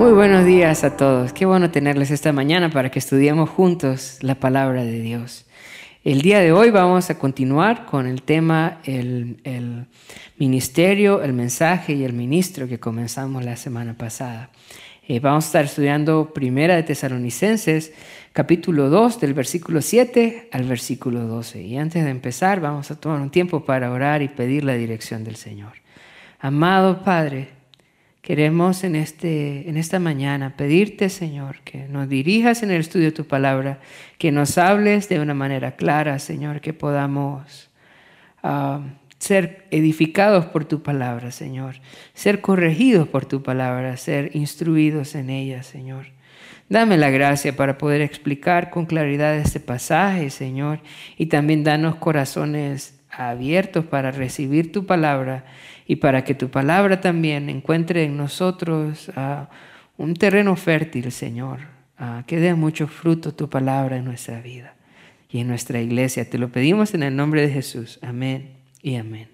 Muy buenos días a todos. Qué bueno tenerles esta mañana para que estudiemos juntos la palabra de Dios. El día de hoy vamos a continuar con el tema el, ministerio, el mensaje y el ministro que comenzamos la semana pasada. Eh, vamos a estar estudiando Primera de Tesalonicenses, capítulo 2, del versículo 7 al versículo 12. Y antes de empezar, vamos a tomar un tiempo para orar y pedir la dirección del Señor. Amado Padre, Queremos en, este, en esta mañana pedirte, Señor, que nos dirijas en el estudio de tu palabra, que nos hables de una manera clara, Señor, que podamos ah, ser edificados por tu palabra, Señor, ser corregidos por tu palabra, ser instruidos en ella, Señor. Dame la gracia para poder explicar con claridad este pasaje, Señor, y también danos corazones abiertos para recibir tu palabra y para que tu palabra también encuentre en nosotros ah, un terreno fértil, Señor, ah, que dé mucho fruto tu palabra en nuestra vida y en nuestra iglesia. Te lo pedimos en el nombre de Jesús. Amén y amén.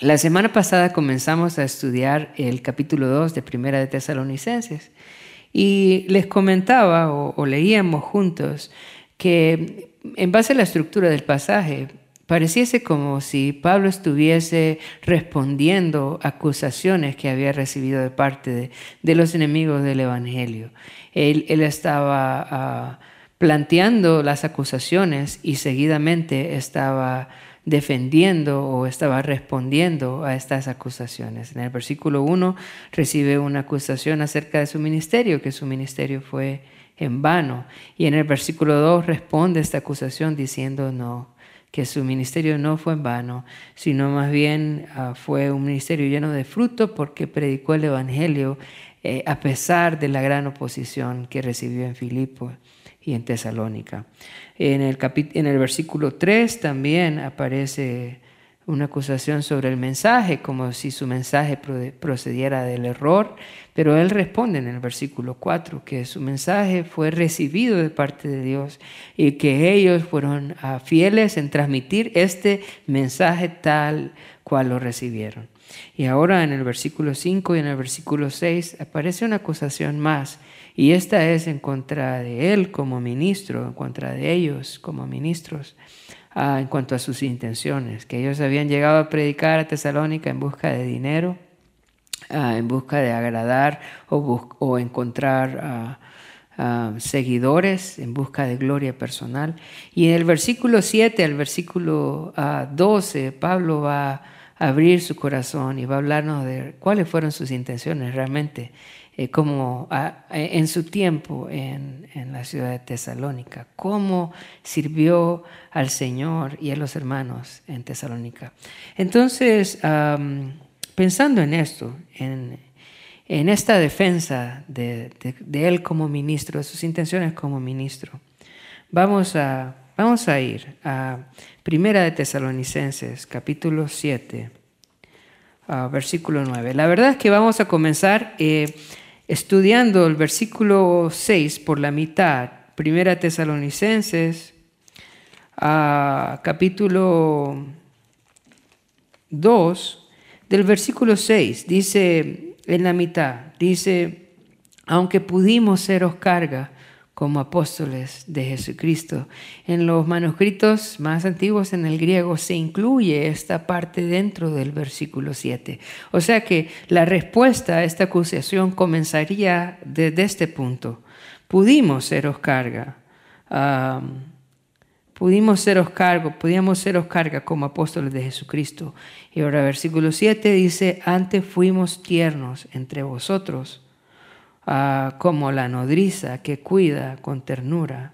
La semana pasada comenzamos a estudiar el capítulo 2 de Primera de Tesalonicenses y les comentaba o, o leíamos juntos que en base a la estructura del pasaje, Pareciese como si Pablo estuviese respondiendo acusaciones que había recibido de parte de, los enemigos del Evangelio. Él, estaba ah, planteando las acusaciones y seguidamente estaba defendiendo o estaba respondiendo a estas acusaciones. En el versículo 1 recibe una acusación acerca de su ministerio, que su ministerio fue en vano. Y en el versículo 2 responde esta acusación diciendo, no, que su ministerio no fue en vano, sino más bien ah, fue un ministerio lleno de fruto porque predicó el Evangelio eh, a pesar de la gran oposición que recibió en Filipo y en Tesalónica. En el, en el versículo 3 también aparece una acusación sobre el mensaje, como si su mensaje procediera del error, pero él responde en el versículo 4 que su mensaje fue recibido de parte de Dios y que ellos fueron ah, fieles en transmitir este mensaje tal cual lo recibieron. Y ahora en el versículo 5 y en el versículo 6 aparece una acusación más, y esta es en contra de él como ministro, en contra de ellos como ministros en cuanto a sus intenciones, que ellos habían llegado a predicar a Tesalónica en busca de dinero, en busca de agradar o, encontrar seguidores, en busca de gloria personal. Y en el versículo 7 al versículo 12, Pablo va a abrir su corazón y va a hablarnos de cuáles fueron sus intenciones realmente eh, como en su tiempo en, la ciudad de Tesalónica, cómo sirvió al Señor y a los hermanos en Tesalónica. Entonces, pensando en esto, en, esta defensa de, él como ministro, de sus intenciones como ministro, vamos a, vamos a ir a Primera de Tesalonicenses, capítulo 7. versículo 9. La verdad es que vamos a comenzar eh, estudiando el versículo 6 por la mitad, Primera Tesalonicenses, capítulo 2, del versículo 6, dice en la mitad, dice, aunque pudimos seros carga, como apóstoles de Jesucristo. En los manuscritos más antiguos en el griego se incluye esta parte dentro del versículo 7. O sea que la respuesta a esta acusación comenzaría desde este punto. Pudimos seros carga. pudimos seros cargo, pudimos seros carga como apóstoles de Jesucristo. Y ahora versículo 7 dice, antes fuimos tiernos entre vosotros como la nodriza que cuida con ternura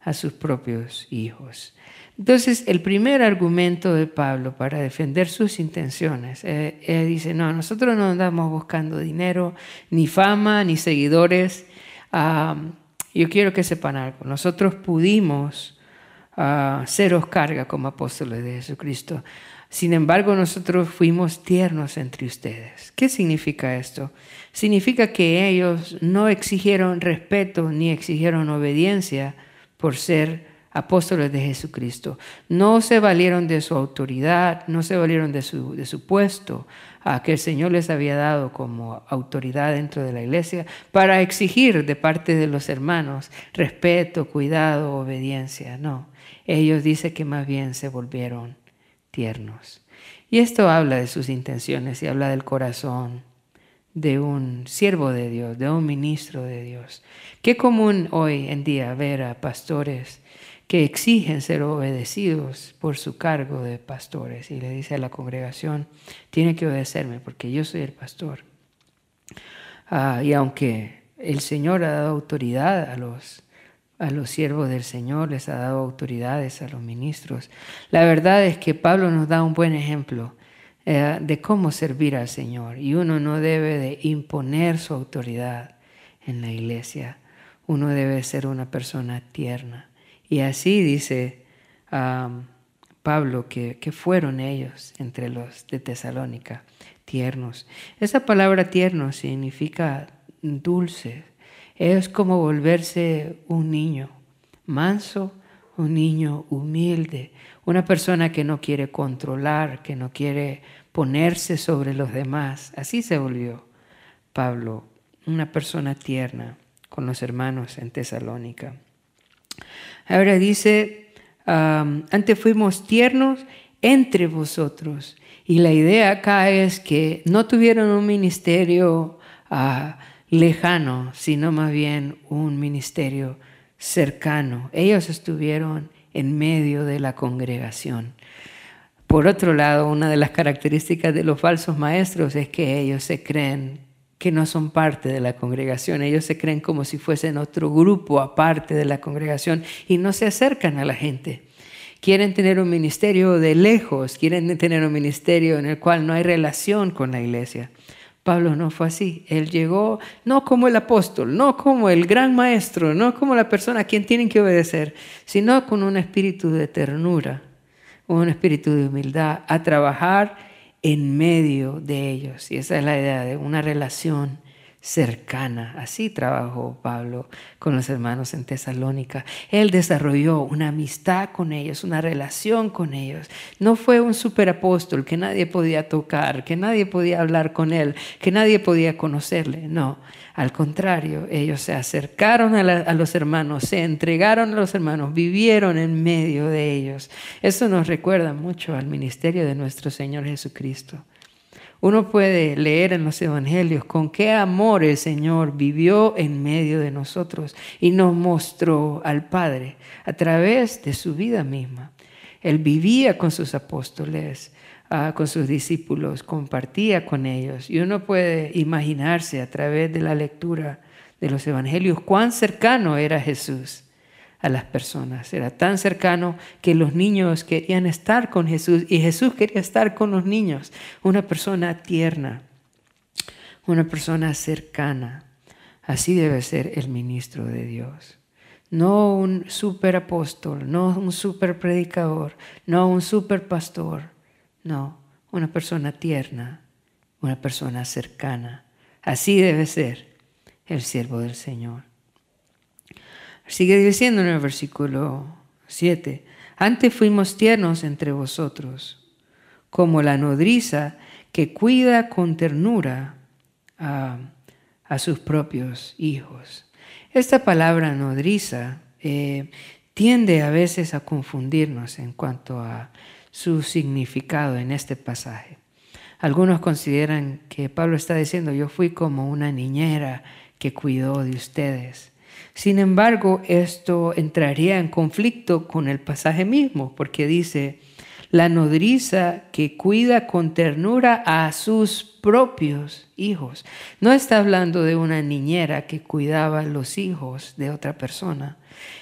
a sus propios hijos. Entonces, el primer argumento de Pablo para defender sus intenciones, eh, dice, no, nosotros no andamos buscando dinero, ni fama, ni seguidores. yo quiero que sepan algo, nosotros pudimos uh, seros carga como apóstoles de Jesucristo. Sin embargo, nosotros fuimos tiernos entre ustedes. ¿Qué significa esto? Significa que ellos no exigieron respeto ni exigieron obediencia por ser apóstoles de Jesucristo. No se valieron de su autoridad, no se valieron de su, de su puesto a que el Señor les había dado como autoridad dentro de la iglesia para exigir de parte de los hermanos respeto, cuidado, obediencia. No, ellos dicen que más bien se volvieron tiernos. Y esto habla de sus intenciones y habla del corazón de un siervo de Dios, de un ministro de Dios. Qué común hoy en día ver a pastores que exigen ser obedecidos por su cargo de pastores y le dice a la congregación, tiene que obedecerme porque yo soy el pastor. Ah, y aunque el Señor ha dado autoridad a los, a los siervos del Señor, les ha dado autoridades a los ministros, la verdad es que Pablo nos da un buen ejemplo eh, de cómo servir al Señor y uno no debe de imponer su autoridad en la iglesia, uno debe ser una persona tierna y así dice Pablo que, que, fueron ellos entre los de Tesalónica, tiernos. Esa palabra tierno significa dulce. Es como volverse un niño, manso, un niño humilde, una persona que no quiere controlar, que no quiere ponerse sobre los demás. Así se volvió Pablo, una persona tierna con los hermanos en Tesalónica. Ahora dice, antes fuimos tiernos entre vosotros. Y la idea acá es que no tuvieron un ministerio ah, lejano, sino más bien un ministerio cercano. Ellos estuvieron en medio de la congregación. Por otro lado, una de las características de los falsos maestros es que ellos se creen que no son parte de la congregación. Ellos se creen como si fuesen otro grupo aparte de la congregación y no se acercan a la gente. Quieren tener un ministerio de lejos, quieren tener un ministerio en el cual no hay relación con la iglesia. Pablo no fue así. Él llegó no como el apóstol, no como el gran maestro, no como la persona a quien tienen que obedecer, sino con un espíritu de ternura, un espíritu de humildad, a trabajar en medio de ellos. Y esa es la idea de una relación cercana. Así trabajó Pablo con los hermanos en Tesalónica. Él desarrolló una amistad con ellos, una relación con ellos. No fue un superapóstol que nadie podía tocar, que nadie podía hablar con él, que nadie podía conocerle. No, al contrario, ellos se acercaron a, los hermanos, se entregaron a los hermanos, vivieron en medio de ellos. Eso nos recuerda mucho al ministerio de nuestro Señor Jesucristo. Uno puede leer en los evangelios con qué amor el Señor vivió en medio de nosotros y nos mostró al Padre a través de su vida misma. Él vivía con sus apóstoles, Ah, con sus discípulos, compartía con ellos. Y uno puede imaginarse a través de la lectura de los evangelios cuán cercano era Jesús a las personas. Era tan cercano que los niños querían estar con Jesús y Jesús quería estar con los niños. Una persona tierna, una persona cercana. Así debe ser el ministro de Dios. No un super apóstol, no un super predicador, no un super pastor, no, una persona tierna, una persona cercana. Así debe ser el siervo del Señor. Sigue diciendo en el versículo 7, antes fuimos tiernos entre vosotros, como la nodriza que cuida con ternura a, sus propios hijos. Esta palabra nodriza eh, tiende a veces a confundirnos en cuanto a su significado en este pasaje. Algunos consideran que Pablo está diciendo, yo fui como una niñera que cuidó de ustedes. Sin embargo, esto entraría en conflicto con el pasaje mismo, porque dice, la nodriza que cuida con ternura a sus propios hijos. No está hablando de una niñera que cuidaba los hijos de otra persona.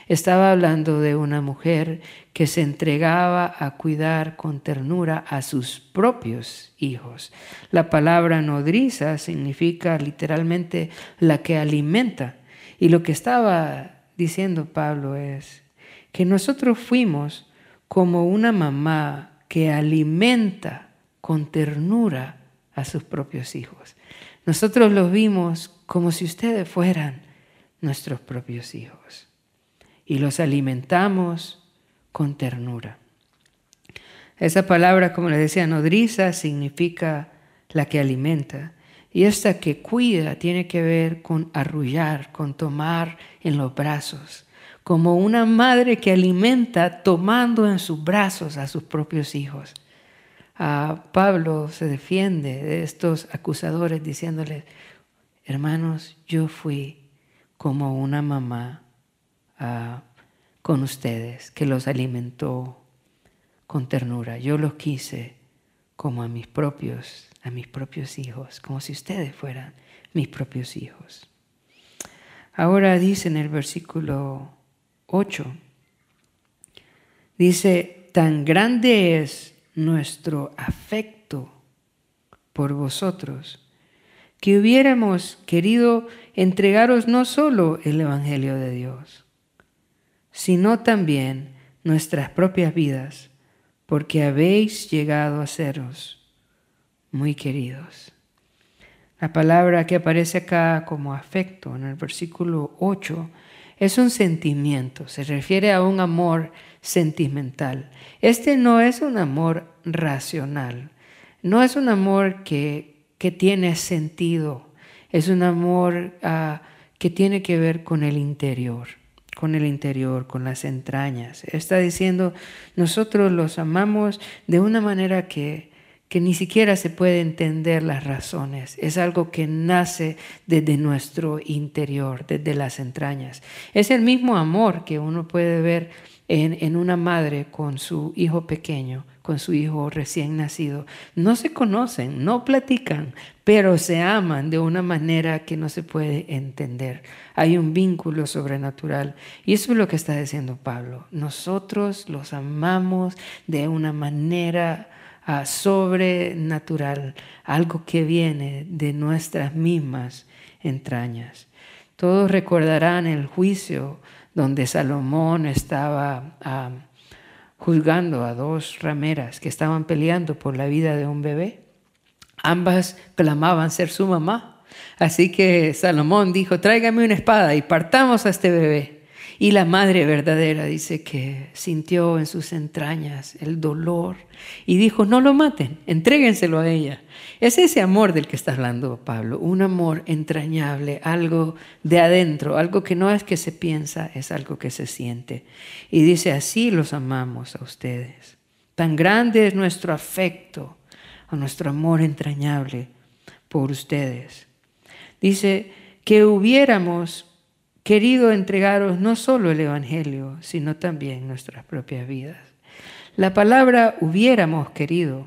Estaba hablando de una mujer que se entregaba a cuidar con ternura a sus propios hijos. La palabra nodriza significa literalmente la que alimenta. Y lo que estaba diciendo Pablo es que nosotros fuimos como una mamá que alimenta con ternura a sus propios hijos. Nosotros los vimos como si ustedes fueran nuestros propios hijos. y los alimentamos con ternura. Esa palabra, como les decía, nodriza significa la que alimenta. Y esta que cuida tiene que ver con arrullar, con tomar en los brazos, como una madre que alimenta tomando en sus brazos a sus propios hijos. A Pablo se defiende de estos acusadores diciéndoles, hermanos, yo fui como una mamá ah, con ustedes que los alimentó con ternura. Yo los quise como a mis propios, a mis propios hijos, como si ustedes fueran mis propios hijos. Ahora dice en el versículo 8, dice, tan grande es nuestro afecto por vosotros, que hubiéramos querido entregaros no solo el Evangelio de Dios, sino también nuestras propias vidas, porque habéis llegado a seros muy queridos. La palabra que aparece acá como afecto en el versículo 8 es un sentimiento, se refiere a un amor sentimental. Este no es un amor racional, no es un amor que, que tiene sentido, es un amor ah, que tiene que ver con el interior, con el interior, con las entrañas. Está diciendo, nosotros los amamos de una manera que, que ni siquiera se puede entender las razones. Es algo que nace desde nuestro interior, desde las entrañas. Es el mismo amor que uno puede ver en, una madre con su hijo pequeño, con su hijo recién nacido. No se conocen, no platican, pero se aman de una manera que no se puede entender. Hay un vínculo sobrenatural. Y eso es lo que está diciendo Pablo. Nosotros los amamos de una manera sobrenatural, algo que viene de nuestras mismas entrañas. Todos recordarán el juicio donde Salomón estaba juzgando a dos rameras que estaban peleando por la vida de un bebé. Ambas clamaban ser su mamá. Así que Salomón dijo, tráigame una espada y partamos a este bebé. Y la madre verdadera dice que sintió en sus entrañas el dolor y dijo, no lo maten, entréguenselo a ella. Es ese amor del que está hablando Pablo, un amor entrañable, algo de adentro, algo que no es que se piensa, es algo que se siente. Y dice, así los amamos a ustedes. Tan grande es nuestro afecto, nuestro amor entrañable por ustedes. Dice que hubiéramos querido entregaros no solo el Evangelio, sino también nuestras propias vidas. La palabra hubiéramos querido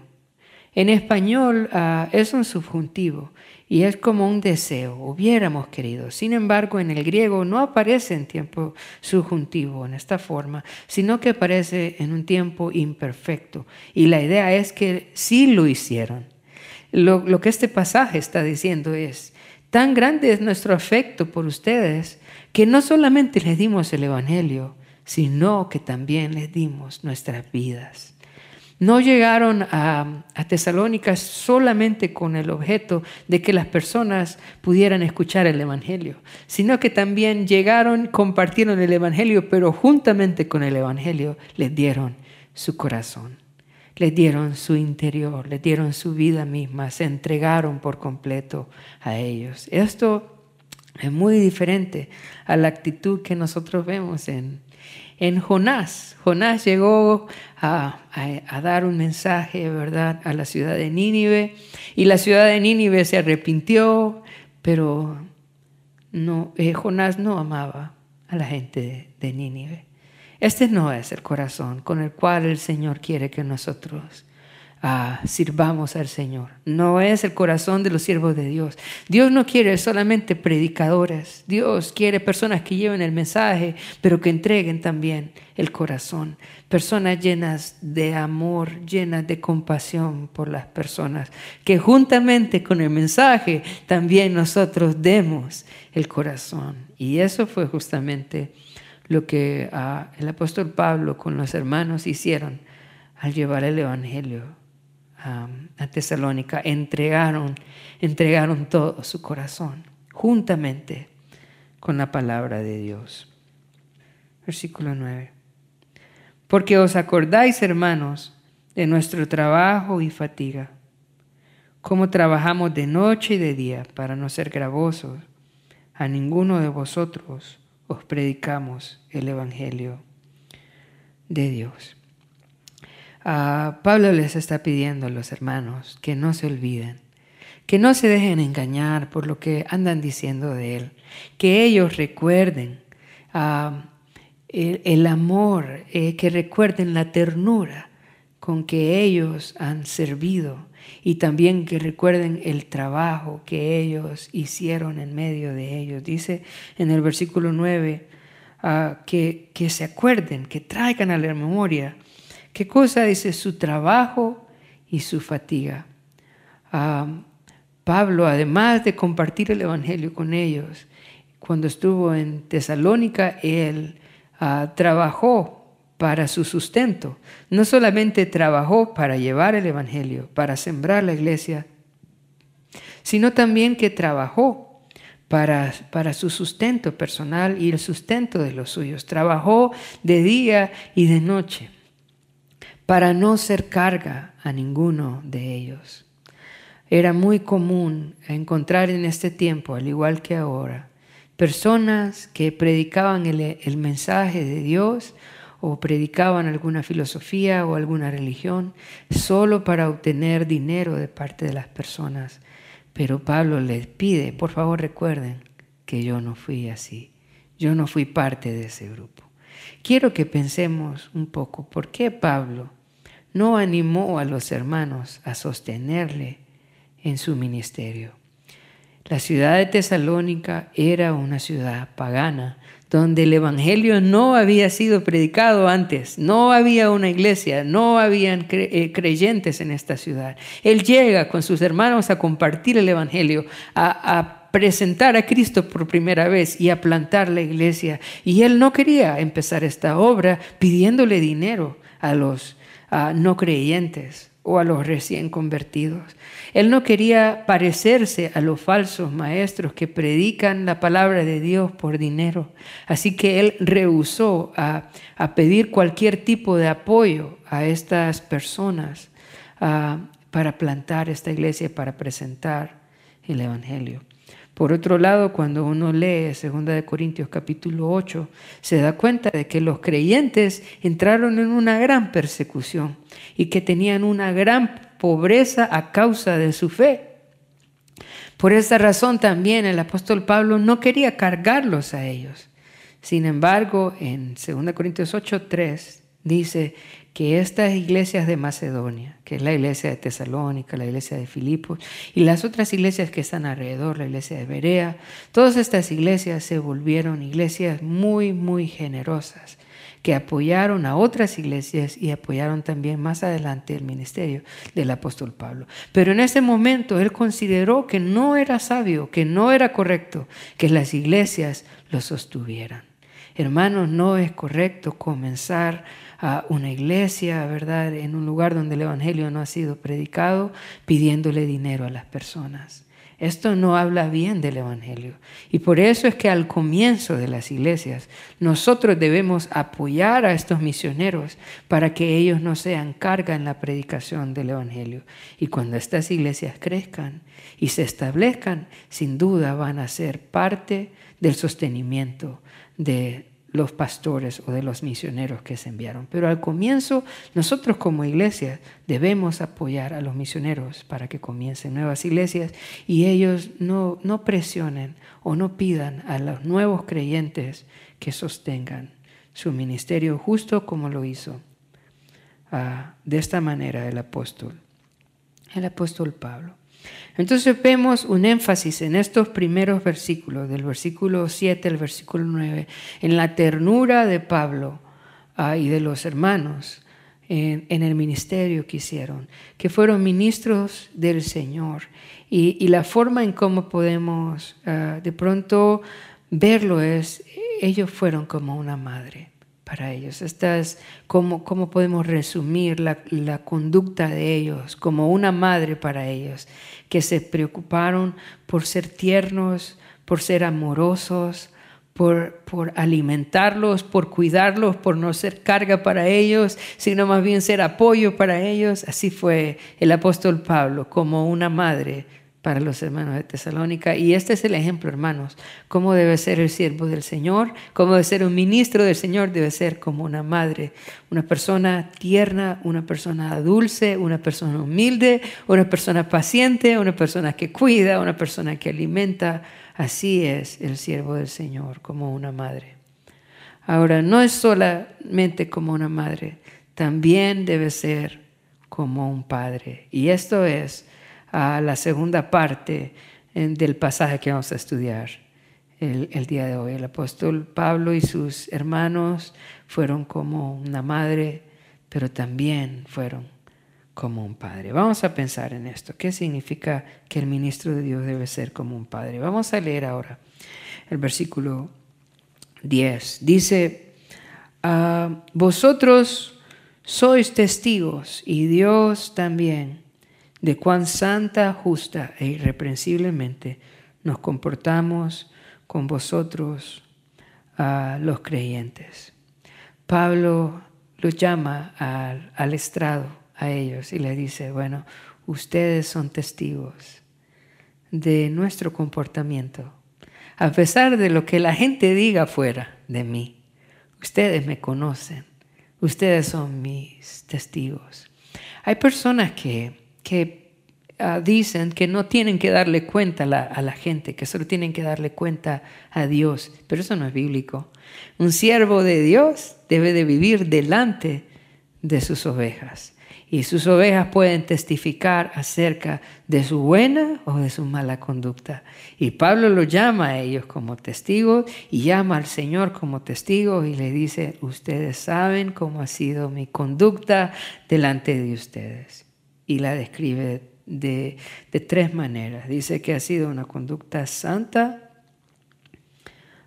en español ah, es un subjuntivo y es como un deseo, hubiéramos querido. Sin embargo, en el griego no aparece en tiempo subjuntivo en esta forma, sino que aparece en un tiempo imperfecto. Y la idea es que sí lo hicieron. lo que este pasaje está diciendo es, tan grande es nuestro afecto por ustedes que no solamente les dimos el Evangelio, sino que también les dimos nuestras vidas. No llegaron a, a Tesalónica solamente con el objeto de que las personas pudieran escuchar el Evangelio, sino que también llegaron, compartieron el Evangelio, pero juntamente con el Evangelio les dieron su corazón, les dieron su interior, les dieron su vida misma, se entregaron por completo a ellos. Esto es muy diferente a la actitud que nosotros vemos en, en Jonás. Jonás llegó a, dar un mensaje, ¿verdad?, a la ciudad de Nínive y la ciudad de Nínive se arrepintió, pero no, eh, Jonás no amaba a la gente de, de Nínive. Este no es el corazón con el cual el Señor quiere que nosotros Ah, sirvamos al Señor. No es el corazón de los siervos de Dios. Dios no quiere solamente predicadores. Dios quiere personas que lleven el mensaje, pero que entreguen también el corazón. Personas llenas de amor, llenas de compasión por las personas. Que juntamente con el mensaje también nosotros demos el corazón. Y eso fue justamente lo que ah, el apóstol Pablo con los hermanos hicieron al llevar el Evangelio a Tesalónica, entregaron, entregaron todo su corazón, juntamente con la palabra de Dios. versículo 9. Porque os acordáis, hermanos, de nuestro trabajo y fatiga, cómo trabajamos de noche y de día para no ser gravosos. A ninguno de vosotros os predicamos el Evangelio de Dios. Ah, Pablo les está pidiendo a los hermanos que no se olviden, que no se dejen engañar por lo que andan diciendo de él, que ellos recuerden ah, el, amor, eh, que recuerden la ternura con que ellos han servido y también que recuerden el trabajo que ellos hicieron en medio de ellos. Dice en el versículo 9 ah, que, que se acuerden, que traigan a la memoria ¿Qué cosa dice su trabajo y su fatiga? Ah, Pablo, además de compartir el Evangelio con ellos, cuando estuvo en Tesalónica, él ah, trabajó para su sustento. No solamente trabajó para llevar el Evangelio, para sembrar la iglesia, sino también que trabajó para, para, su sustento personal y el sustento de los suyos. Trabajó de día y de noche para no ser carga a ninguno de ellos. Era muy común encontrar en este tiempo, al igual que ahora, personas que predicaban el, mensaje de Dios o predicaban alguna filosofía o alguna religión solo para obtener dinero de parte de las personas. Pero Pablo les pide, por favor recuerden que yo no fui así, yo no fui parte de ese grupo. Quiero que pensemos un poco por qué Pablo no animó a los hermanos a sostenerle en su ministerio. La ciudad de Tesalónica era una ciudad pagana, donde el Evangelio no había sido predicado antes, no había una iglesia, no habían eh, creyentes en esta ciudad. Él llega con sus hermanos a compartir el Evangelio, a, presentar a Cristo por primera vez y a plantar la iglesia. Y él no quería empezar esta obra pidiéndole dinero a los no creyentes o a los recién convertidos. Él no quería parecerse a los falsos maestros que predican la palabra de Dios por dinero. Así que él rehusó a, pedir cualquier tipo de apoyo a estas personas para plantar esta iglesia, para presentar el Evangelio. Por otro lado, cuando uno lee 2 Corintios capítulo 8, se da cuenta de que los creyentes entraron en una gran persecución y que tenían una gran pobreza a causa de su fe. Por esa razón también el apóstol Pablo no quería cargarlos a ellos. Sin embargo, en 2 Corintios 8, 3 dice que estas iglesias de Macedonia, que es la iglesia de Tesalónica, la iglesia de Filipos y las otras iglesias que están alrededor, la iglesia de Berea, todas estas iglesias se volvieron iglesias muy, muy generosas, que apoyaron a otras iglesias y apoyaron también más adelante el ministerio del apóstol Pablo. Pero en ese momento él consideró que no era sabio, que no era correcto que las iglesias lo sostuvieran. Hermanos, no es correcto comenzar a una iglesia, ¿verdad? En un lugar donde el Evangelio no ha sido predicado, pidiéndole dinero a las personas. Esto no habla bien del Evangelio. Y por eso es que al comienzo de las iglesias nosotros debemos apoyar a estos misioneros para que ellos no sean carga en la predicación del Evangelio. Y cuando estas iglesias crezcan y se establezcan, sin duda van a ser parte del sostenimiento de los pastores o de los misioneros que se enviaron. Pero al comienzo, nosotros como iglesia debemos apoyar a los misioneros para que comiencen nuevas iglesias y ellos no, no presionen o no pidan a los nuevos creyentes que sostengan su ministerio justo como lo hizo ah, de esta manera el apóstol, el apóstol Pablo. Entonces vemos un énfasis en estos primeros versículos, del versículo 7 al versículo 9, en la ternura de Pablo ah, y de los hermanos en, el ministerio que hicieron, que fueron ministros del Señor. Y, la forma en cómo podemos ah, de pronto verlo es, ellos fueron como una madre para ellos. Esta es cómo, podemos resumir la, la, conducta de ellos, como una madre para ellos, que se preocuparon por ser tiernos, por ser amorosos, por, por, alimentarlos, por cuidarlos, por no ser carga para ellos, sino más bien ser apoyo para ellos. Así fue el apóstol Pablo, como una madre para los hermanos de Tesalónica. Y este es el ejemplo, hermanos, cómo debe ser el siervo del Señor, cómo debe ser un ministro del Señor, debe ser como una madre, una persona tierna, una persona dulce, una persona humilde, una persona paciente, una persona que cuida, una persona que alimenta. Así es el siervo del Señor, como una madre. Ahora, no es solamente como una madre, también debe ser como un padre. Y esto es a la segunda parte del pasaje que vamos a estudiar el, día de hoy. El apóstol Pablo y sus hermanos fueron como una madre, pero también fueron como un padre. Vamos a pensar en esto. ¿Qué significa que el ministro de Dios debe ser como un padre? Vamos a leer ahora el versículo 10. Dice, ah, vosotros sois testigos y Dios también de cuán santa, justa e irreprensiblemente nos comportamos con vosotros, los creyentes. Pablo los llama al, al estrado a ellos y le dice, bueno, ustedes son testigos de nuestro comportamiento. A pesar de lo que la gente diga fuera de mí, ustedes me conocen, ustedes son mis testigos. Hay personas que que ah, dicen que no tienen que darle cuenta a la, gente, que solo tienen que darle cuenta a Dios, pero eso no es bíblico. Un siervo de Dios debe de vivir delante de sus ovejas y sus ovejas pueden testificar acerca de su buena o de su mala conducta. Y Pablo lo llama a ellos como testigos y llama al Señor como testigo y le dice, ustedes saben cómo ha sido mi conducta delante de ustedes y la describe de, tres maneras. Dice que ha sido una conducta santa,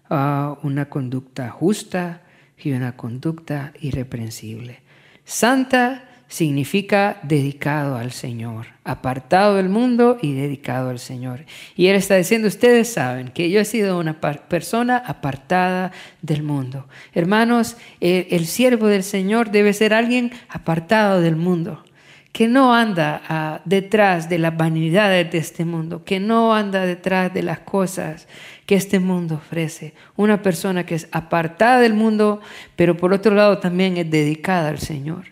ah, una conducta justa y una conducta irreprensible. Santa significa dedicado al Señor, apartado del mundo y dedicado al Señor. Y Él está diciendo, ustedes saben que yo he sido una persona apartada del mundo. Hermanos, el siervo del Señor debe ser alguien apartado del mundo que no anda ah, detrás de las vanidades de este mundo, que no anda detrás de las cosas que este mundo ofrece. Una persona que es apartada del mundo, pero por otro lado también es dedicada al Señor,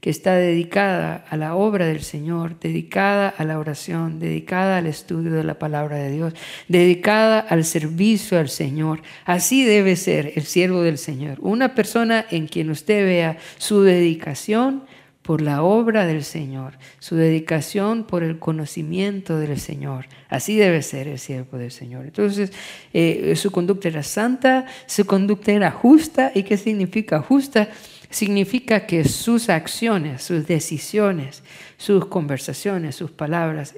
que está dedicada a la obra del Señor, dedicada a la oración, dedicada al estudio de la palabra de Dios, dedicada al servicio al Señor. Así debe ser el siervo del Señor, una persona en quien usted vea su dedicación, por la obra del Señor, su dedicación por el conocimiento del Señor. Así debe ser el siervo del Señor. Entonces, eh, su conducta era santa, su conducta era justa. ¿Y qué significa justa? Significa que sus acciones, sus decisiones, sus conversaciones, sus palabras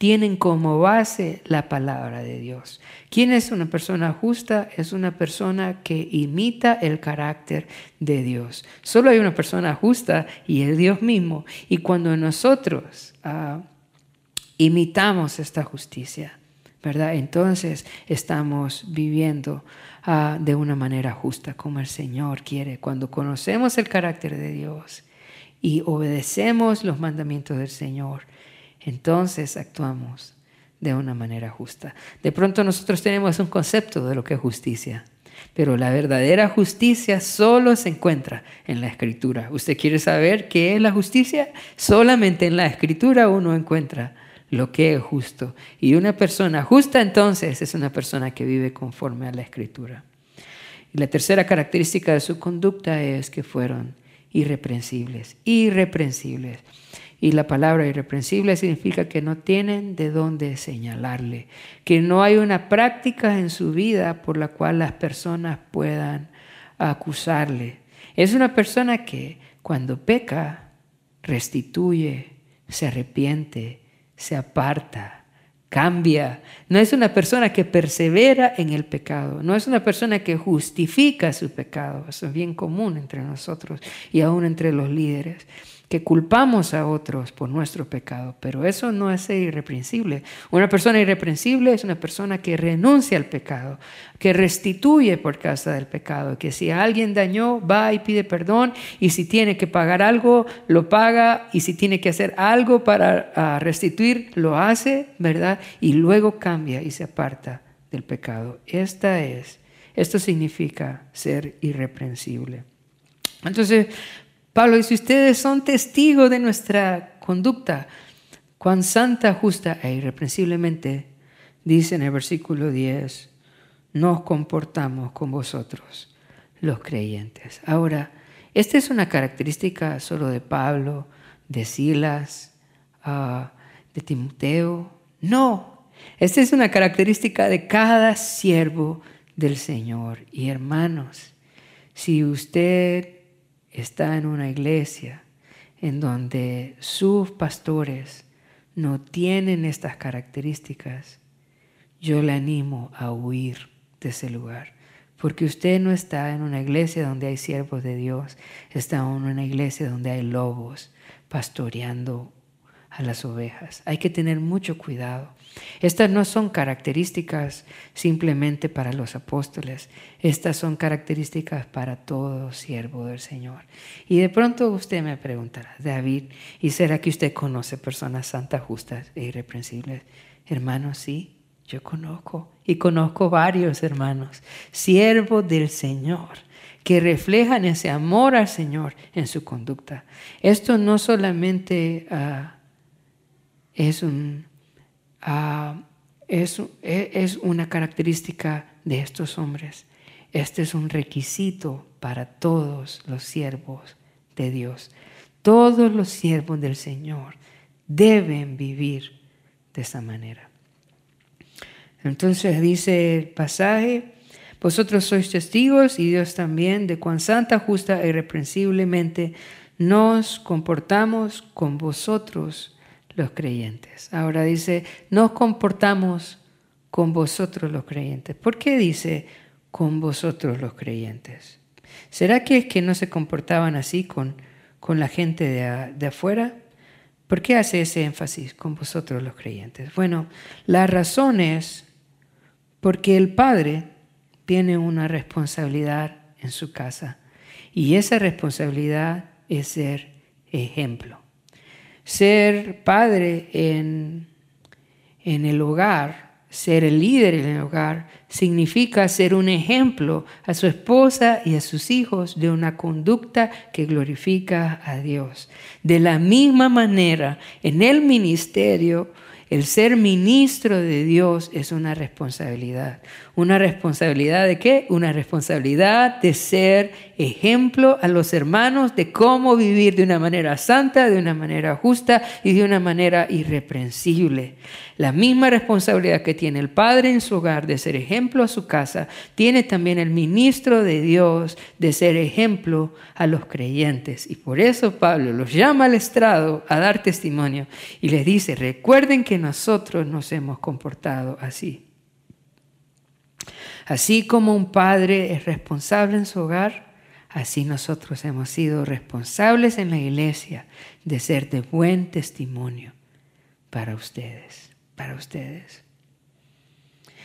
tienen como base la palabra de Dios. ¿Quién es una persona justa? Es una persona que imita el carácter de Dios. Solo hay una persona justa y es Dios mismo. Y cuando nosotros ah, imitamos esta justicia, ¿verdad? Entonces estamos viviendo ah, de una manera justa como el Señor quiere. Cuando conocemos el carácter de Dios y obedecemos los mandamientos del Señor, entonces actuamos de una manera justa. De pronto nosotros tenemos un concepto de lo que es justicia, pero la verdadera justicia solo se encuentra en la escritura. ¿Usted quiere saber qué es la justicia? Solamente en la escritura uno encuentra lo que es justo. Y una persona justa entonces es una persona que vive conforme a la escritura. Y la tercera característica de su conducta es que fueron irreprensibles, irreprensibles. Y la palabra irreprensible significa que no tienen de dónde señalarle, que no hay una práctica en su vida por la cual las personas puedan acusarle. Es una persona que cuando peca, restituye, se arrepiente, se aparta, cambia. No es una persona que persevera en el pecado, no es una persona que justifica su pecado. Eso es bien común entre nosotros y aún entre los líderes que culpamos a otros por nuestro pecado, pero eso no es irreprensible. Una persona irreprensible es una persona que renuncia al pecado, que restituye por causa del pecado, que si alguien dañó, va y pide perdón, y si tiene que pagar algo, lo paga, y si tiene que hacer algo para ah, restituir, lo hace, ¿verdad? Y luego cambia y se aparta del pecado. Esta es, esto significa ser irreprensible. Entonces, Pablo dice, ustedes son testigos de nuestra conducta, cuán santa, justa e irreprensiblemente, dice en el versículo 10, nos comportamos con vosotros, los creyentes. Ahora, esta es una característica solo de Pablo, de Silas, ah, de Timoteo. No, esta es una característica de cada siervo del Señor. Y hermanos, si usted está en una iglesia en donde sus pastores no tienen estas características, yo le animo a huir de ese lugar. Porque usted no está en una iglesia donde hay siervos de Dios, está en una iglesia donde hay lobos pastoreando a las ovejas. Hay que tener mucho cuidado. Estas no son características simplemente para los apóstoles, estas son características para todo siervo del Señor. Y de pronto usted me preguntará, David, ¿y será que usted conoce personas santas, justas e irreprensibles? Hermanos, sí, yo conozco y conozco varios hermanos, siervos del Señor que reflejan ese amor al Señor en su conducta. Esto no solamente uh, es, un, ah, es, es una característica de estos hombres. Este es un requisito para todos los siervos de Dios. Todos los siervos del Señor deben vivir de esa manera. Entonces dice el pasaje, vosotros sois testigos y Dios también de cuán santa, justa e irreprensiblemente nos comportamos con vosotros los creyentes. Ahora dice, nos comportamos con vosotros los creyentes. ¿Por qué dice con vosotros los creyentes? ¿Será que es que no se comportaban así con, con la gente de, de afuera? ¿Por qué hace ese énfasis con vosotros los creyentes? Bueno, la razón es porque el Padre tiene una responsabilidad en su casa y esa responsabilidad es ser ejemplo. Ser padre en, en el hogar, ser el líder en el hogar, significa ser un ejemplo a su esposa y a sus hijos de una conducta que glorifica a Dios. De la misma manera, en el ministerio, el ser ministro de Dios es una responsabilidad. ¿Una responsabilidad de qué? Una responsabilidad de ser ejemplo a los hermanos de cómo vivir de una manera santa, de una manera justa y de una manera irreprensible. La misma responsabilidad que tiene el padre en su hogar de ser ejemplo a su casa, tiene también el ministro de Dios de ser ejemplo a los creyentes. Y por eso Pablo los llama al estrado a dar testimonio y les dice, recuerden que nosotros nos hemos comportado así. Así como un padre es responsable en su hogar, así nosotros hemos sido responsables en la iglesia de ser de buen testimonio para ustedes para ustedes.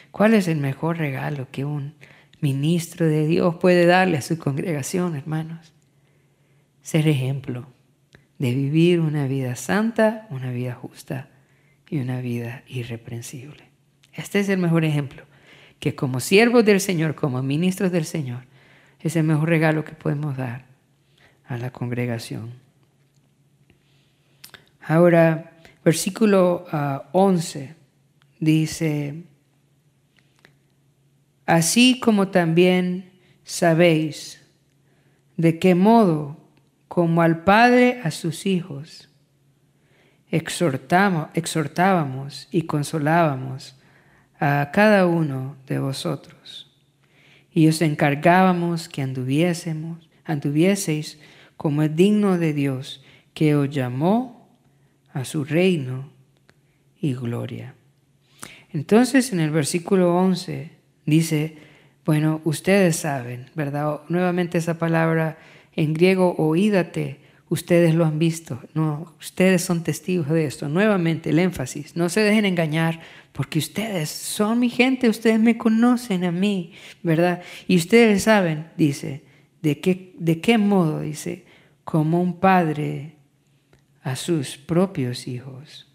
¿Cuál es el mejor regalo que un ministro de Dios puede darle a su congregación, hermanos? Ser ejemplo de vivir una vida santa, una vida justa y una vida irreprensible. Este es el mejor ejemplo, que como siervos del Señor, como ministros del Señor, es el mejor regalo que podemos dar a la congregación. Ahora, versículo 11 ah, dice, así como también sabéis de qué modo, como al Padre a sus hijos, exhortamos, exhortábamos y consolábamos a cada uno de vosotros. Y os encargábamos que anduviésemos, anduvieseis como es digno de Dios, que os llamó a su reino y gloria. Entonces en el versículo 11 dice, bueno, ustedes saben, ¿verdad? Nuevamente esa palabra en griego, oídate, Ustedes lo han visto, no, ustedes son testigos de esto. Nuevamente el énfasis, no se dejen engañar porque ustedes son mi gente, ustedes me conocen a mí, ¿verdad? Y ustedes saben, dice, de qué, de qué modo, dice, como un padre a sus propios hijos.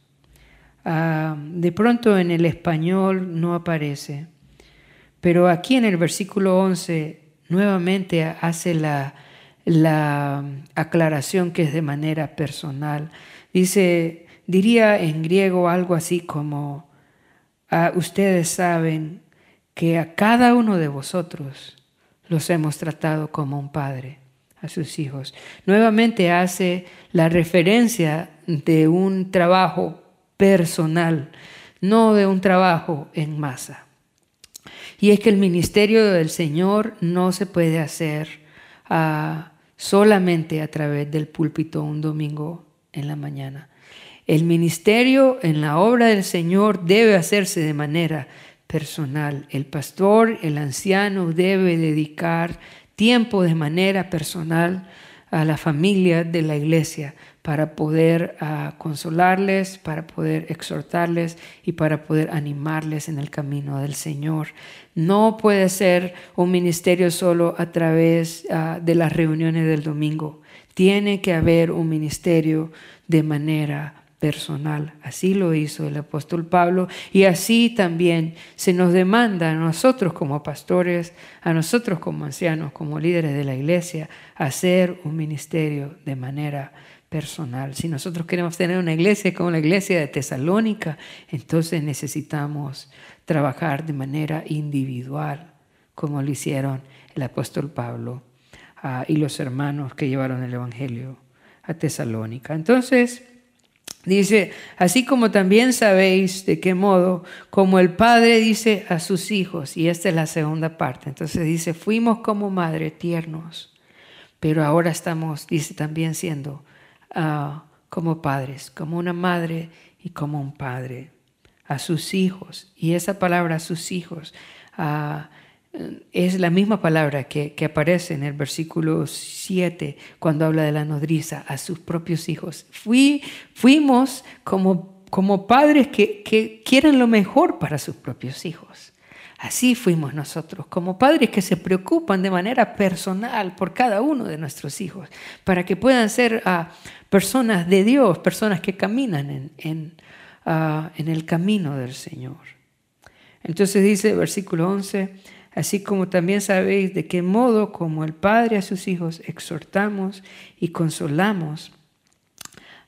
Ah, de pronto en el español no aparece, pero aquí en el versículo 11 nuevamente hace la, la aclaración que es de manera personal. Dice, diría en griego algo así como, ah, ustedes saben que a cada uno de vosotros los hemos tratado como un padre a sus hijos. Nuevamente hace la referencia de un trabajo personal, no de un trabajo en masa. Y es que el ministerio del Señor no se puede hacer ah, solamente a través del púlpito un domingo en la mañana. El ministerio en la obra del Señor debe hacerse de manera personal. El pastor, el anciano debe dedicar tiempo de manera personal a la familia de la iglesia para poder ah, consolarles, para poder exhortarles y para poder animarles en el camino del Señor. No puede ser un ministerio solo a través ah, de las reuniones del domingo. Tiene que haber un ministerio de manera personal. Así lo hizo el apóstol Pablo y así también se nos demanda a nosotros como pastores, a nosotros como ancianos, como líderes de la iglesia, hacer un ministerio de manera personal. Si nosotros queremos tener una iglesia como la iglesia de Tesalónica, entonces necesitamos trabajar de manera individual, como lo hicieron el apóstol Pablo ah, y los hermanos que llevaron el Evangelio a Tesalónica. Entonces, Dice, así como también sabéis de qué modo, como el Padre dice a sus hijos, y esta es la segunda parte, entonces dice, fuimos como madre tiernos, pero ahora estamos, dice también siendo ah, como padres, como una madre y como un padre, a sus hijos, y esa palabra a sus hijos, uh, es la misma palabra que, aparece en el versículo 7 cuando habla de la nodriza a sus propios hijos. Fui, fuimos como, como padres que, quieren lo mejor para sus propios hijos. Así fuimos nosotros, como padres que se preocupan de manera personal por cada uno de nuestros hijos, para que puedan ser ah, personas de Dios, personas que caminan en, en, ah, el camino del Señor. Entonces dice, versículo 11, así como también sabéis de qué modo como el Padre a sus hijos exhortamos y consolamos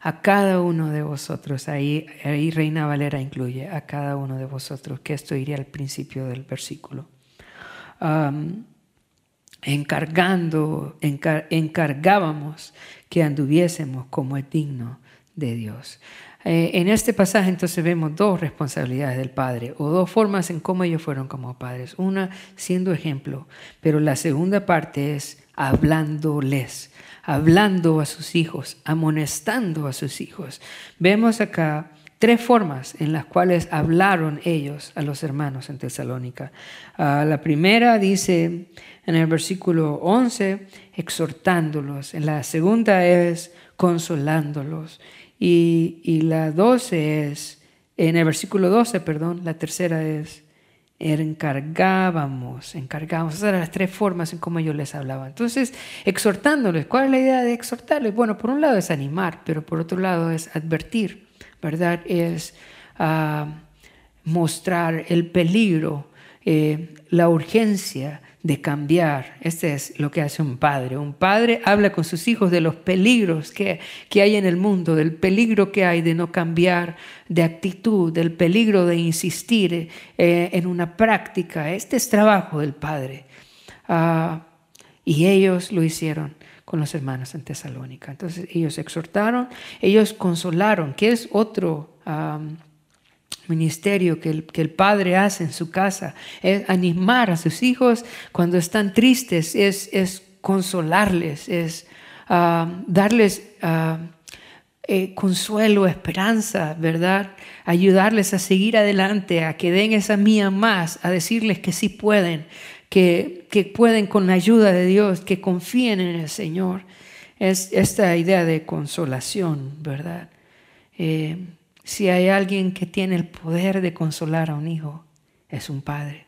a cada uno de vosotros. Ahí, ahí Reina Valera incluye a cada uno de vosotros, que esto iría al principio del versículo. encargando, encargábamos que anduviésemos como es digno de Dios. Eh, en este pasaje entonces vemos dos responsabilidades del padre o dos formas en cómo ellos fueron como padres. Una siendo ejemplo, pero la segunda parte es hablándoles, hablando a sus hijos, amonestando a sus hijos. Vemos acá tres formas en las cuales hablaron ellos a los hermanos en Tesalónica. Ah, la primera dice en el versículo 11, exhortándolos. En la segunda es consolándolos. Y, la 12 es, en el versículo 12, perdón, la tercera es, encargábamos, encargábamos. Esas eran las tres formas en cómo yo les hablaba. Entonces, exhortándoles, ¿cuál es la idea de exhortarles? Bueno, por un lado es animar, pero por otro lado es advertir, ¿verdad? Es ah, mostrar el peligro, eh, la urgencia de cambiar. Este es lo que hace un padre. Un padre habla con sus hijos de los peligros que, que, hay en el mundo, del peligro que hay de no cambiar de actitud, del peligro de insistir eh, en una práctica. Este es trabajo del padre. Ah, y ellos lo hicieron con los hermanos en Tesalónica. Entonces ellos exhortaron, ellos consolaron, que es otro ministerio que el, que el, padre hace en su casa, es animar a sus hijos cuando están tristes, es, es consolarles, es ah, darles uh, eh, consuelo, esperanza, ¿verdad? Ayudarles a seguir adelante, a que den esa mía más, a decirles que sí pueden, que, que pueden con la ayuda de Dios, que confíen en el Señor. es esta idea de consolación, ¿verdad? Eh, si hay alguien que tiene el poder de consolar a un hijo, es un padre.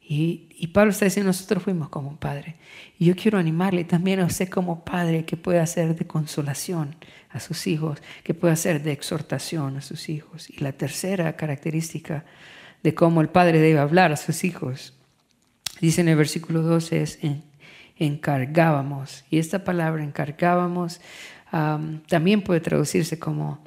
Y, y, Pablo está diciendo, nosotros fuimos como un padre. Y yo quiero animarle también a usted como padre que pueda hacer de consolación a sus hijos, que pueda hacer de exhortación a sus hijos. Y la tercera característica de cómo el padre debe hablar a sus hijos, dice en el versículo 12, es en, encargábamos. Y esta palabra encargábamos también puede traducirse como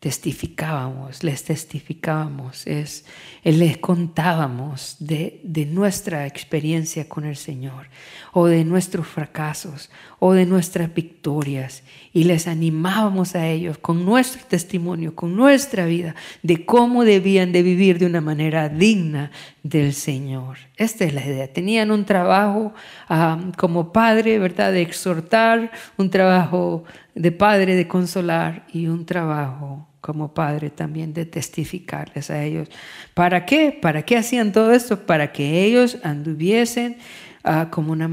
testificábamos, les testificábamos, es, les contábamos de, de, nuestra experiencia con el Señor, o de nuestros fracasos, o de nuestras victorias, y les animábamos a ellos con nuestro testimonio, con nuestra vida, de cómo debían de vivir de una manera digna del Señor. Esta es la idea. Tenían un trabajo ah, como padre, ¿verdad?, de exhortar, un trabajo de padre de consolar y un trabajo como padre también de testificarles a ellos. ¿Para qué? ¿Para qué hacían todo esto? Para que ellos anduviesen ah,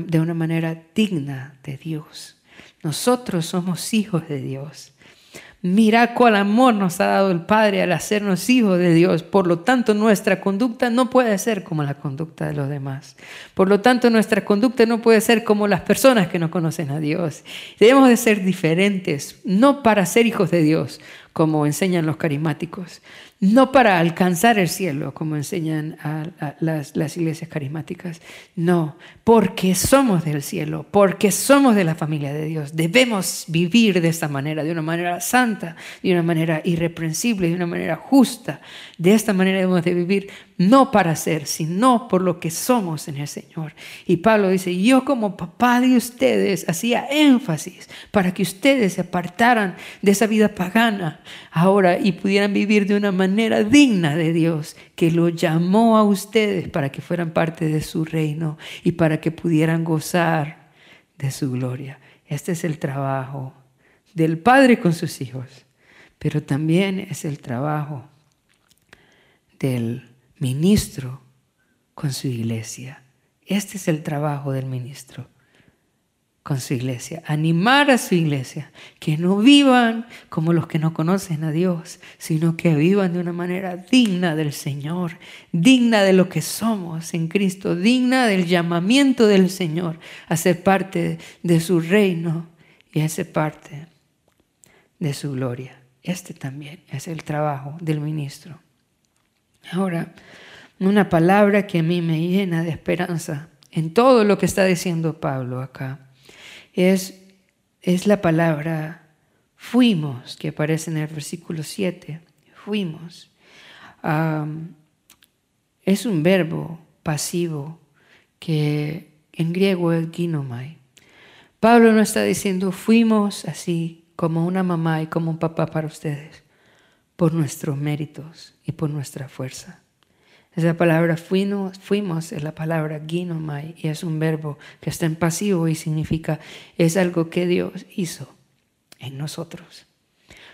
de una manera digna de Dios. Nosotros somos hijos de Dios. Mira cuál amor nos ha dado el Padre al hacernos hijos de Dios. Por lo tanto, nuestra conducta no puede ser como la conducta de los demás. Por lo tanto, nuestra conducta no puede ser como las personas que no conocen a Dios. Debemos de ser diferentes, no para ser hijos de Dios, como enseñan los carismáticos, no para alcanzar el cielo, como enseñan las, iglesias carismáticas, no, porque somos del cielo, porque somos de la familia de Dios. Debemos vivir de esta manera, de una manera santa, de una manera irreprensible, de una manera justa. De esta manera debemos de vivir no para ser, sino por lo que somos en el Señor. Y Pablo dice, yo como papá de ustedes hacía énfasis para que ustedes se apartaran de esa vida pagana ahora y pudieran vivir de una manera digna de Dios, que lo llamó a ustedes para que fueran parte de su reino y para que pudieran gozar de su gloria. Este es el trabajo del Padre con sus hijos, pero también es el trabajo del ministro con su iglesia. Este es el trabajo del ministro con su iglesia, animar a su iglesia, que no vivan como los que no conocen a Dios, sino que vivan de una manera digna del Señor, digna de lo que somos en Cristo, digna del llamamiento del Señor a ser parte de su reino y a ser parte de su gloria. Este también es el trabajo del ministro. Ahora, una palabra que a mí me llena de esperanza en todo lo que está diciendo Pablo acá es, es la palabra fuimos, que aparece en el versículo 7. Fuimos. es un verbo pasivo que en griego es ginomai. Pablo no está diciendo fuimos así como una mamá y como un papá para ustedes por nuestros méritos y por nuestra fuerza. Esa palabra fuimos, es la palabra ginomai y es un verbo que está en pasivo y significa es algo que Dios hizo en nosotros.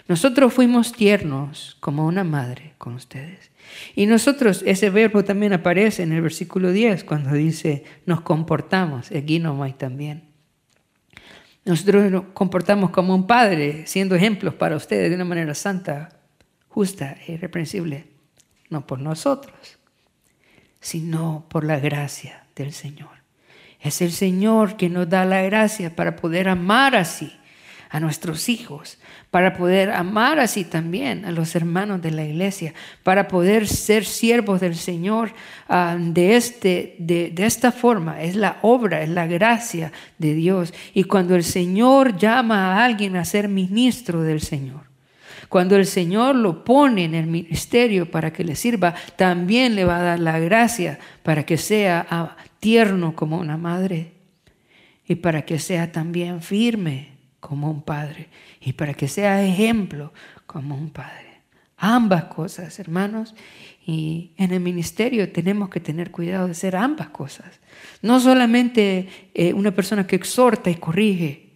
Nosotros fuimos tiernos como una madre con ustedes. Y nosotros, ese verbo también aparece en el versículo 10 cuando dice nos comportamos, es ginomai también. Nosotros nos comportamos como un padre, siendo ejemplos para ustedes de una manera santa, justa e irreprensible, no por nosotros, sino por la gracia del Señor. Es el Señor que nos da la gracia para poder amar así a nuestros hijos, para poder amar así también a los hermanos de la iglesia, para poder ser siervos del Señor ah, de, este, de, de esta forma. Es la obra, es la gracia de Dios. Y cuando el Señor llama a alguien a ser ministro del Señor, cuando el Señor lo pone en el ministerio para que le sirva, también le va a dar la gracia para que sea ah, tierno como una madre y para que sea también firme como un padre y para que sea ejemplo como un padre. Ambas cosas, hermanos, y en el ministerio tenemos que tener cuidado de ser ambas cosas. No solamente eh, una persona que exhorta y corrige,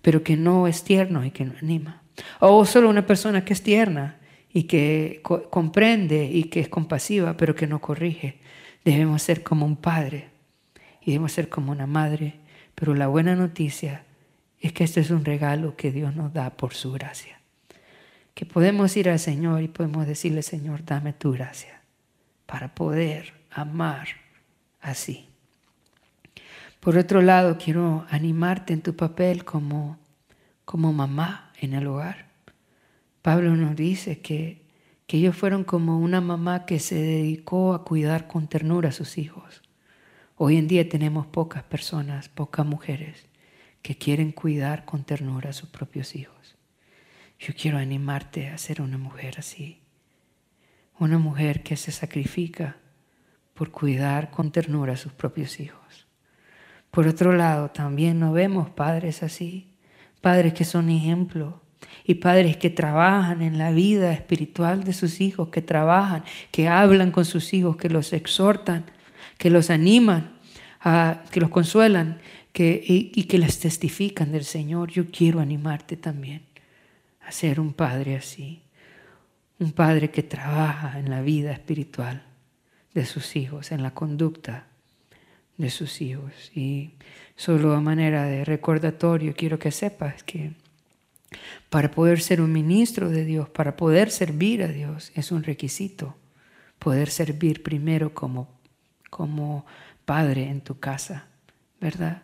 pero que no es tierno y que no anima. O solo una persona que es tierna y que comprende y que es compasiva, pero que no corrige. Debemos ser como un padre y debemos ser como una madre. Pero la buena noticia es que este es un regalo que Dios nos da por su gracia. Que podemos ir al Señor y podemos decirle, Señor, dame tu gracia para poder amar así. Por otro lado, quiero animarte en tu papel como, como mamá en el hogar. Pablo nos dice que, ellos fueron como una mamá que se dedicó a cuidar con ternura a sus hijos. Hoy en día tenemos pocas personas, pocas mujeres que quieren cuidar con ternura a sus propios hijos. Yo quiero animarte a ser una mujer así. Una mujer que se sacrifica por cuidar con ternura a sus propios hijos. Por otro lado, también no vemos padres así, padres que son ejemplo y padres que trabajan en la vida espiritual de sus hijos, que trabajan, que hablan con sus hijos, que los exhortan, que los animan, que los consuelan que, y, y que les testifican del Señor. Yo quiero animarte también a ser un padre así, un padre que trabaja en la vida espiritual de sus hijos, en la conducta de sus hijos. Y solo a manera de recordatorio quiero que sepas que para poder ser un ministro de Dios, para poder servir a Dios, es un requisito poder servir primero como, como padre en tu casa, ¿verdad?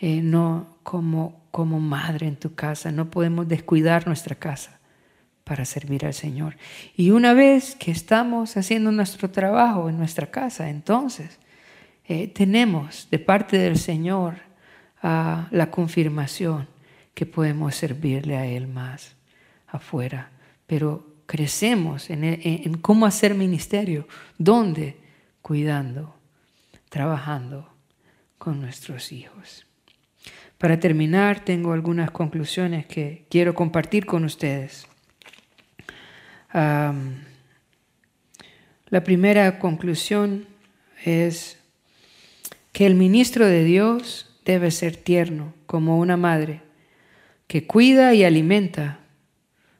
Eh, no como, como madre en tu casa. No podemos descuidar nuestra casa para servir al Señor. Y una vez que estamos haciendo nuestro trabajo en nuestra casa, entonces eh, tenemos de parte del Señor ah, la confirmación que podemos servirle a Él más afuera. Pero crecemos en, en cómo hacer ministerio, ¿dónde? Cuidando, trabajando con nuestros hijos. Para terminar, tengo algunas conclusiones que quiero compartir con ustedes la primera conclusión es que el ministro de Dios debe ser tierno como una madre que cuida y alimenta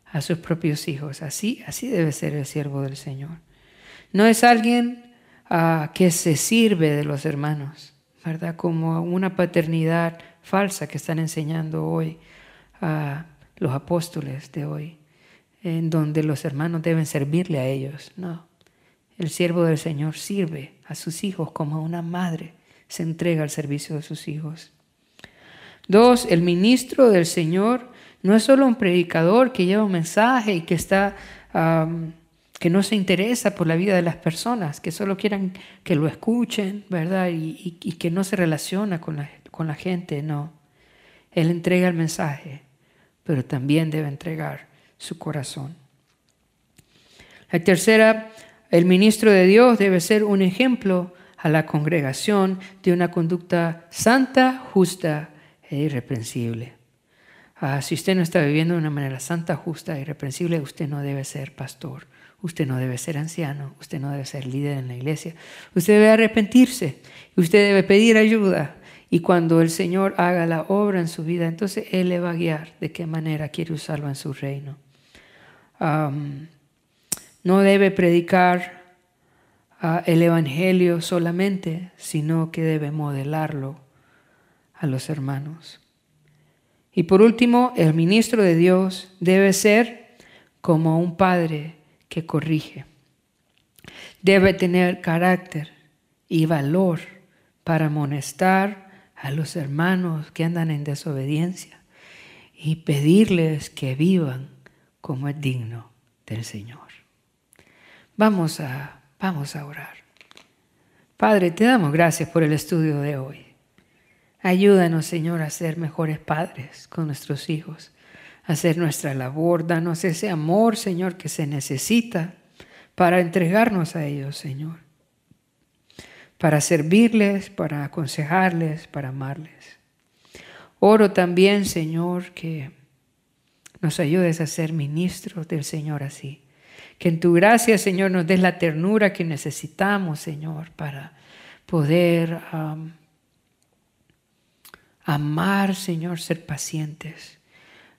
a sus propios hijos. Así, así debe ser el siervo del Señor. No es alguien ah, que se sirve de los hermanos, ¿verdad? Como una paternidad falsa que están enseñando hoy a los apóstoles de hoy en donde los hermanos deben servirle a ellos. No, el siervo del Señor sirve a sus hijos como una madre se entrega al servicio de sus hijos. Dos, el ministro del Señor no es solo un predicador que lleva un mensaje y que está que no se interesa por la vida de las personas, que solo quieran que lo escuchen, ¿verdad? Y, que no se relaciona con la, con la gente, no. Él entrega el mensaje, pero también debe entregar su corazón. La tercera, el ministro de Dios debe ser un ejemplo a la congregación de una conducta santa, justa e irreprensible. Si usted no está viviendo de una manera santa, justa e irreprensible, usted no debe ser pastor, usted no debe ser anciano, usted no debe ser líder en la iglesia. Usted debe arrepentirse, usted debe pedir ayuda. Y cuando el Señor haga la obra en su vida, entonces Él le va a guiar de qué manera quiere usarlo en su reino no debe predicar el Evangelio solamente, sino que debe modelarlo a los hermanos. Y por último, el ministro de Dios debe ser como un padre que corrige. Debe tener carácter y valor para amonestar a los hermanos que andan en desobediencia y pedirles que vivan como es digno del Señor. Vamos a, vamos a orar. Padre, te damos gracias por el estudio de hoy. Ayúdanos, Señor, a ser mejores padres con nuestros hijos, a hacer nuestra labor. Danos ese amor, Señor, que se necesita para entregarnos a ellos, Señor. Para servirles, para aconsejarles, para amarles. Oro también, Señor, que nos ayudes a ser ministros del Señor así. Que en tu gracia, Señor, nos des la ternura que necesitamos, Señor, para poder amar, Señor, ser pacientes,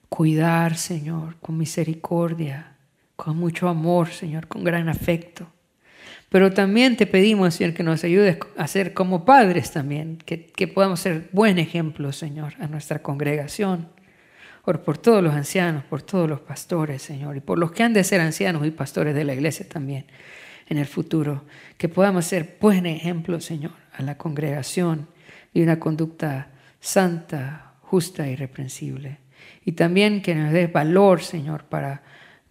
cuidar, Señor, con misericordia, con mucho amor, Señor, con gran afecto, Pero también te pedimos, Señor, que nos ayudes a ser como padres también, que, que podamos ser buen ejemplo, Señor, a nuestra congregación, por, todos los ancianos, por todos los pastores, Señor, y por los que han de ser ancianos y pastores de la iglesia también en el futuro, que podamos ser buen ejemplo, Señor, a la congregación y una conducta santa, justa y irreprensible. Y también que nos des valor, Señor, para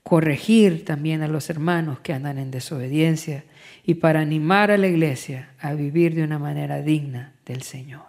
corregir también a los hermanos que andan en desobediencia y para animar a la iglesia a vivir de una manera digna del Señor.